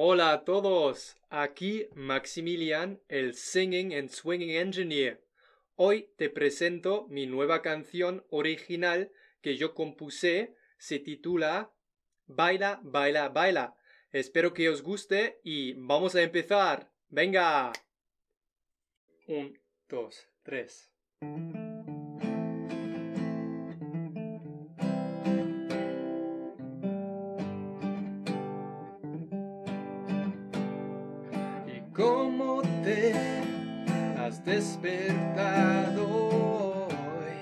Hola a todos, aquí Maximilian, el Singing and Swinging Engineer. Hoy te presento mi nueva canción original que yo compuse, se titula Baila, baila, baila. Espero que os guste y vamos a empezar. Venga. Un, dos, tres. Cómo te has despertado hoy?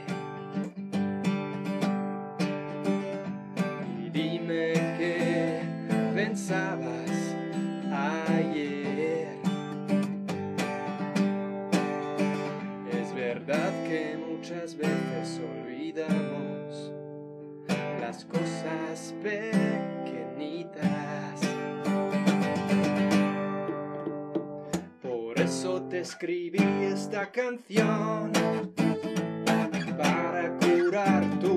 Y dime qué pensabas ayer. Es verdad que muchas veces olvidamos las cosas pequeñitas. Por eso te escribí esta canción para curar tu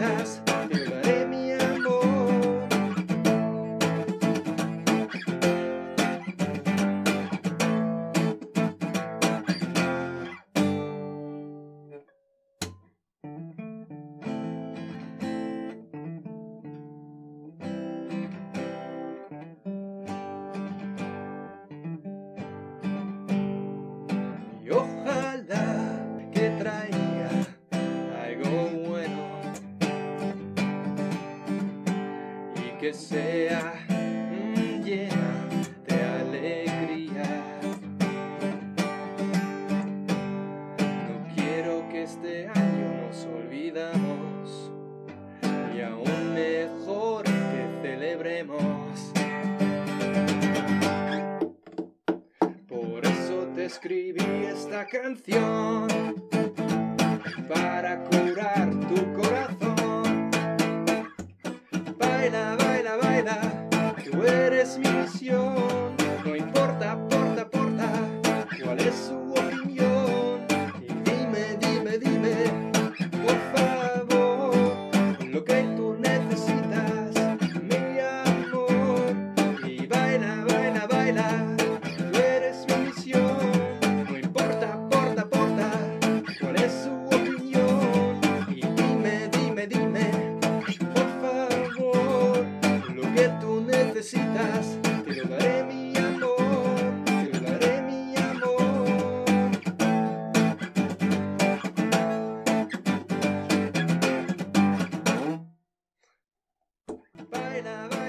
Yes. Que sea mm, llena de alegría. No quiero que este año nos olvidamos y aún mejor que celebremos. Por eso te escribí esta canción para curar tu corazón. Baila, transmisión. Baila,